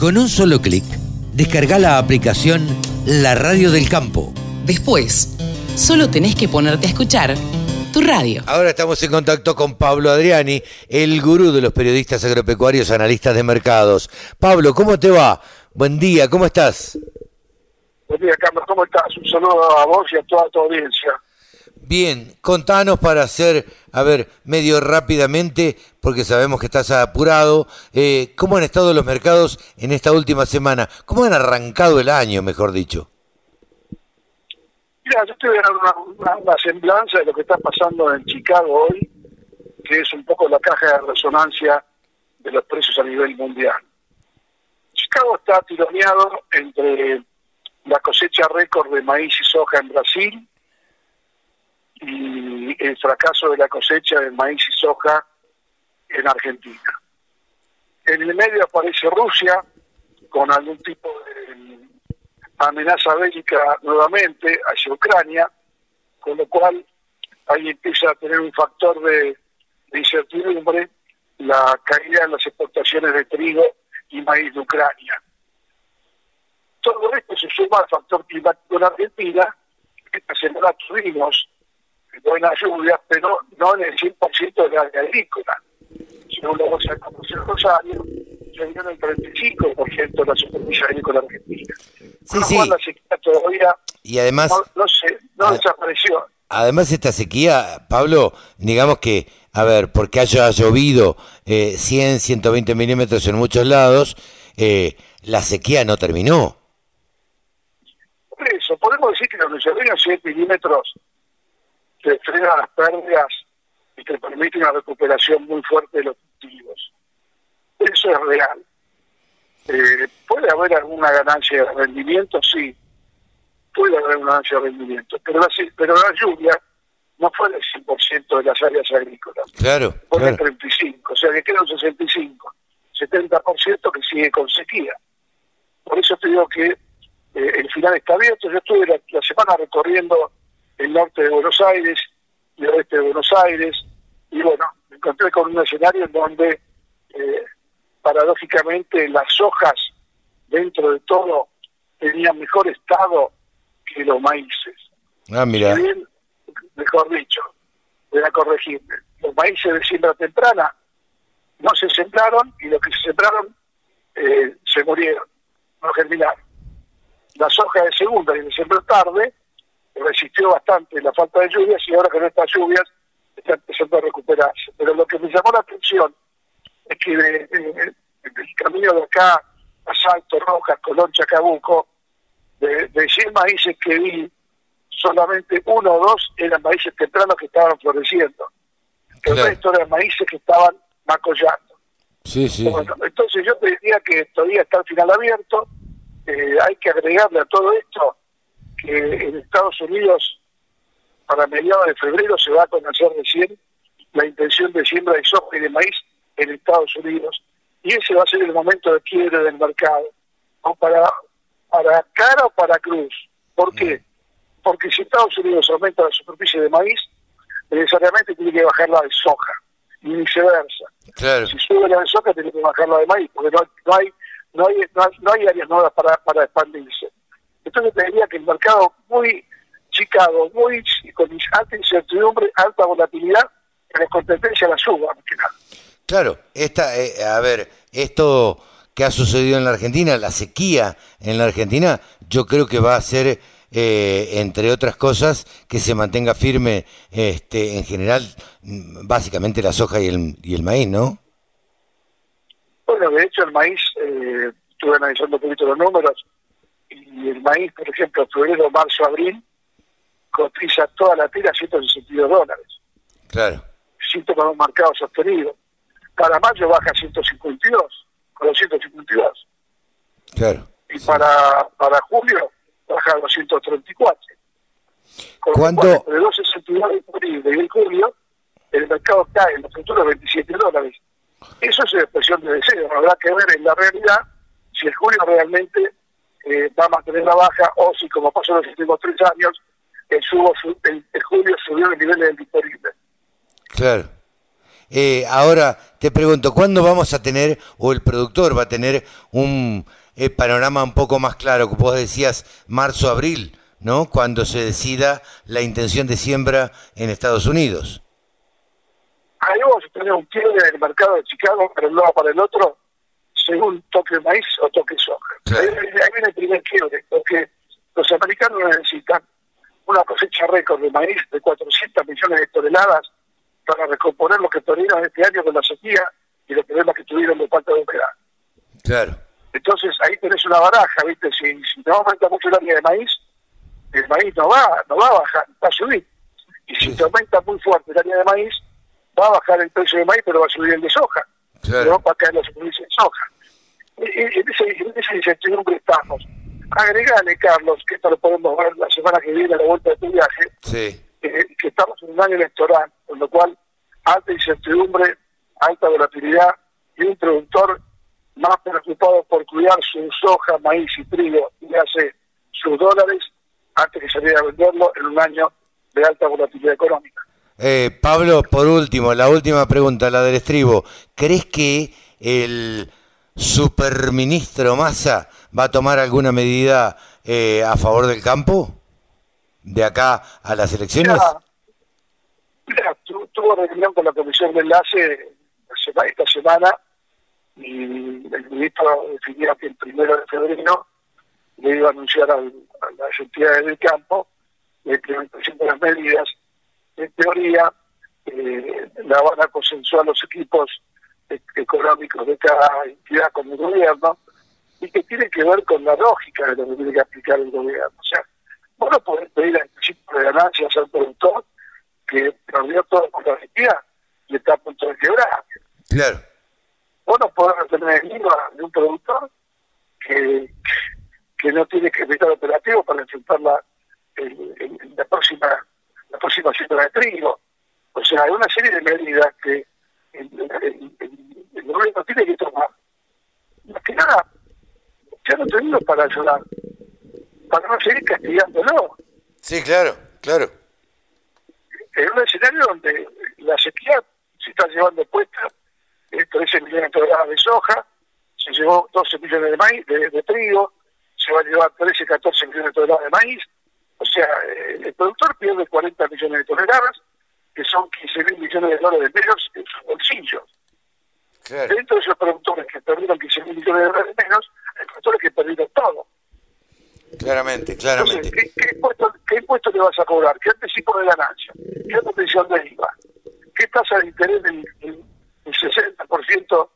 Con un solo clic, descarga la aplicación La Radio del Campo. Después, solo tenés que ponerte a escuchar tu radio. Ahora estamos en contacto con Pablo Adriani, el gurú de los periodistas agropecuarios, analistas de mercados. Pablo, ¿cómo te va? Buen día, ¿cómo estás? Buen día, Carlos, ¿cómo estás? Un saludo a vos y a toda tu audiencia. Bien, contanos para hacer, a ver, medio rápidamente, porque sabemos que estás apurado, eh, ¿cómo han estado los mercados en esta última semana? ¿Cómo han arrancado el año, mejor dicho? Mira, yo estoy viendo una, una, semblanza de lo que está pasando en Chicago hoy, que es un poco la caja de resonancia de los precios a nivel mundial. Chicago está tironeado entre la cosecha récord de maíz y soja en Brasil, y el fracaso de la cosecha de maíz y soja en Argentina. En el medio aparece Rusia con algún tipo de amenaza bélica nuevamente hacia Ucrania, con lo cual ahí empieza a tener un factor de, incertidumbre la caída en las exportaciones de trigo y maíz de Ucrania. Todo esto se suma al factor climático en Argentina, esta semana tuvimos buenas lluvias, pero no en el 100% del área agrícola. Según la bolsa de comercio de Rosario, se dio en el 35% de la superficie agrícola argentina. Sí, sí. La sequía todavía y además, no, se, no desapareció. Además, esta sequía, Pablo, digamos que, a ver, porque haya llovido eh, 100, 120 milímetros en muchos lados, eh, la sequía no terminó. Por eso, podemos decir que los llovieron 100 milímetros que frena las pérdidas y que permite una recuperación muy fuerte de los cultivos. Eso es real. Eh, ¿Puede haber alguna ganancia de rendimiento? Sí, puede haber una ganancia de rendimiento, pero la, pero la lluvia no fue del 100% de las áreas agrícolas. Claro. Fue del 35, o sea que queda un 65, 70% que sigue con sequía. Por eso te digo que eh, el final está abierto. Yo estuve la semana recorriendo el norte de Buenos Aires y el oeste de Buenos Aires, y bueno, me encontré con un escenario en donde eh, paradójicamente las hojas dentro de todo tenían mejor estado que los maíces. Ah, mira. mejor dicho, voy a corregirme, los maíces de siembra temprana no se sembraron y los que se sembraron eh, se murieron, no germinaron. Las hojas de segunda y de sembró tarde resistió bastante la falta de lluvias y ahora con estas lluvias está empezando a recuperarse. Pero lo que me llamó la atención es que de, el camino de acá a Salto, Rojas, Colón, Chacabuco, de, de 100 maíces que vi, solamente uno o dos eran maíces tempranos que estaban floreciendo. El resto eran maíces que estaban macollando. Sí, sí. entonces yo te diría que todavía está el final abierto, eh, hay que agregarle a todo esto que en Estados Unidos para mediados de febrero se va a conocer recién la intención de siembra de soja y de maíz en Estados Unidos y ese va a ser el momento de quiebre del mercado o para para cara o para cruz ¿por qué? Mm. porque si Estados Unidos aumenta la superficie de maíz necesariamente tiene que bajar la de soja y viceversa si sube la de soja tiene que bajar la de maíz porque no, no hay no hay, no hay, áreas nuevas para, para expandirse entonces te diría que el mercado muy chicado, muy con alta incertidumbre, alta volatilidad, que les competencia la suba, que nada. Claro, esta, eh, a ver, esto que ha sucedido en la Argentina, la sequía en la Argentina, yo creo que va a ser, eh, entre otras cosas, que se mantenga firme este, en general, mm, básicamente la soja y el, y el maíz, ¿no? Bueno, de hecho el maíz, eh, estuve analizando un poquito los números, el maíz, por ejemplo, febrero, marzo, abril, cotiza toda la tira a 162 dólares. Claro. Siento con un marcado sostenido. Para mayo baja a 152, con los 152. Claro. Y para, para julio baja a 234. Con ¿Cuánto? de 262 de y julio, el mercado cae en los futuros 27 dólares. Eso es expresión de deseo. Habrá que ver en la realidad si el julio realmente eh, va a mantener la baja o si, como pasó en los últimos tres años, el, subo, el, julio subió el nivel del disponible. Claro. Eh, ahora te pregunto, ¿cuándo vamos a tener, o el productor va a tener un eh, panorama un poco más claro? Vos decías marzo, abril, ¿no? Cuando se decida la intención de siembra en Estados Unidos. Ahí vamos a tener un quiebre en el mercado de Chicago, pero un lado para el otro, según toque maíz o toque soja. Ahí, ahí viene el primer quiebre, porque los americanos necesitan una cosecha récord de maíz de 400 millones de toneladas para recomponer lo que perdieron este año con la sequía y los problemas que tuvieron de falta de humedad. Claro. Entonces ahí tenés una baraja, ¿viste? Si, si no aumenta mucho el área de maíz, el maíz no va, no va a bajar, va a subir. Y si te aumenta muy fuerte el área de maíz, va a bajar el precio de maíz, pero va a subir el de soja. Claro. Pero va a caer la superficie de soja. En esa incertidumbre estamos. Agregale, Carlos, que esto lo podemos ver la semana que viene a la vuelta de tu viaje, Sí. eh, que estamos en un año electoral, con lo cual alta incertidumbre, alta volatilidad y un productor más preocupado por cuidar su soja, maíz y trigo y hace sus dólares antes que salir a venderlo en un año de alta volatilidad económica. Eh, Pablo, por último, la última pregunta, la del estribo. ¿Crees que el superministro Massa va a tomar alguna medida eh, a favor del campo? ¿De acá a las elecciones? Mira, mira, tu- tuvo reunión con la comisión de enlace esta semana y el ministro definió que el primero de febrero le iba a anunciar al- a las entidades del campo la implementación de las medidas. En teoría, eh, la van a consensuar los equipos económicos de cada entidad con el gobierno y que tiene que ver con la lógica de lo que tiene que aplicar el gobierno. O sea, vos no podés pedir anticipo de ganancias al productor que perdió con la sequía y está a punto de quebrar. Claro. Vos no podés retener el IVA de un productor que, que no tiene que estar operativo para enfrentar la, el- el- la próxima la próxima siembra de trigo. O sea, hay una serie de medidas que el, el- el- el gobierno tiene que tomar. Más que nada, ya no tenemos para ayudar, para no seguir castigándolo. Sí, claro, claro. en un escenario donde la sequía se está llevando puesta eh, 13 millones de toneladas de soja, se llevó 12 millones de maíz, de, de trigo, se va a llevar 13, 14 millones de toneladas de maíz. O sea, eh, el productor pierde 40 millones de toneladas, que son 15 mil millones de dólares menos en sus bolsillos. claro. Dentro de esos productores que perdieron 15 mil millones de dólares menos, hay productores que perdieron todo. Claramente, Entonces, claramente. ¿qué, qué impuesto, ¿qué impuesto le vas a cobrar? ¿Qué anticipo de ganancia? ¿Qué retención de IVA? ¿Qué tasa de interés del, del- del 60%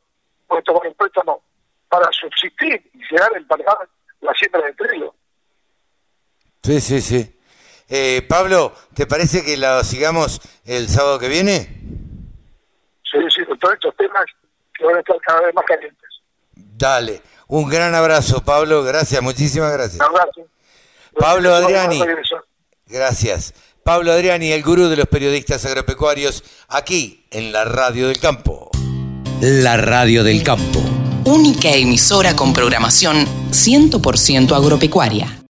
puede tomar un préstamo para subsistir y llegar a empagar la siembra de trigo? Sí, sí, sí. Eh, Pablo, ¿te parece que la sigamos el sábado que viene? Sí, sí, con todos estos temas que van a estar cada vez más calientes. Dale. Un gran abrazo, Pablo. Gracias, muchísimas gracias. Un abrazo. Pablo Adriani. Gracias. Pablo Adriani, el gurú de los periodistas agropecuarios, aquí en la Radio del Campo. La Radio del Campo. Única emisora con programación 100% agropecuaria.